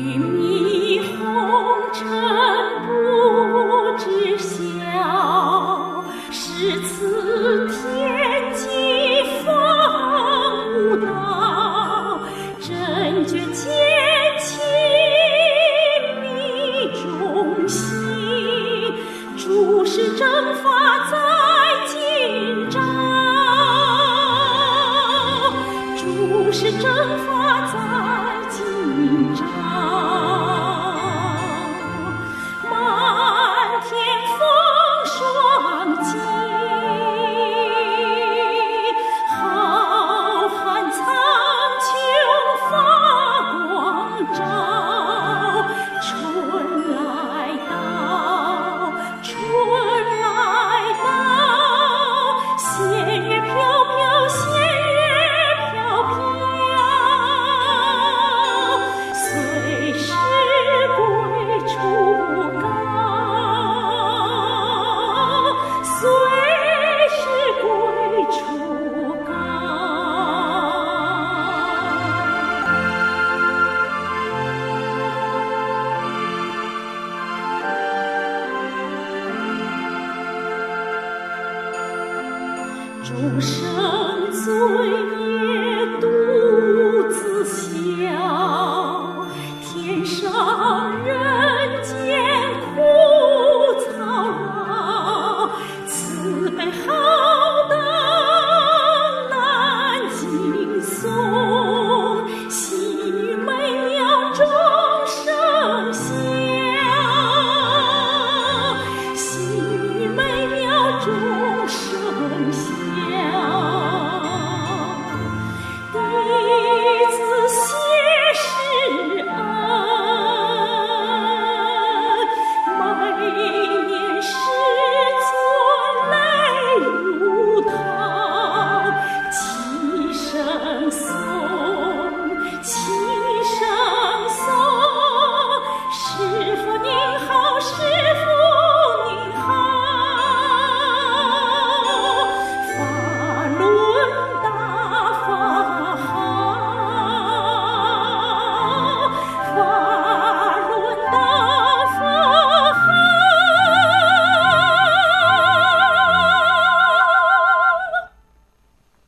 玉米红尘不知晓是此天机方悟道真觉坚亲觅中心诸事正法在今朝诸事正法在今朝，满天风霜尽，浩瀚苍穹发光照。春来到，春来到，仙乐飘众生罪业独自消，天上人间苦操劳，慈悲浩荡难尽颂，细雨美妙众生香，细雨美妙众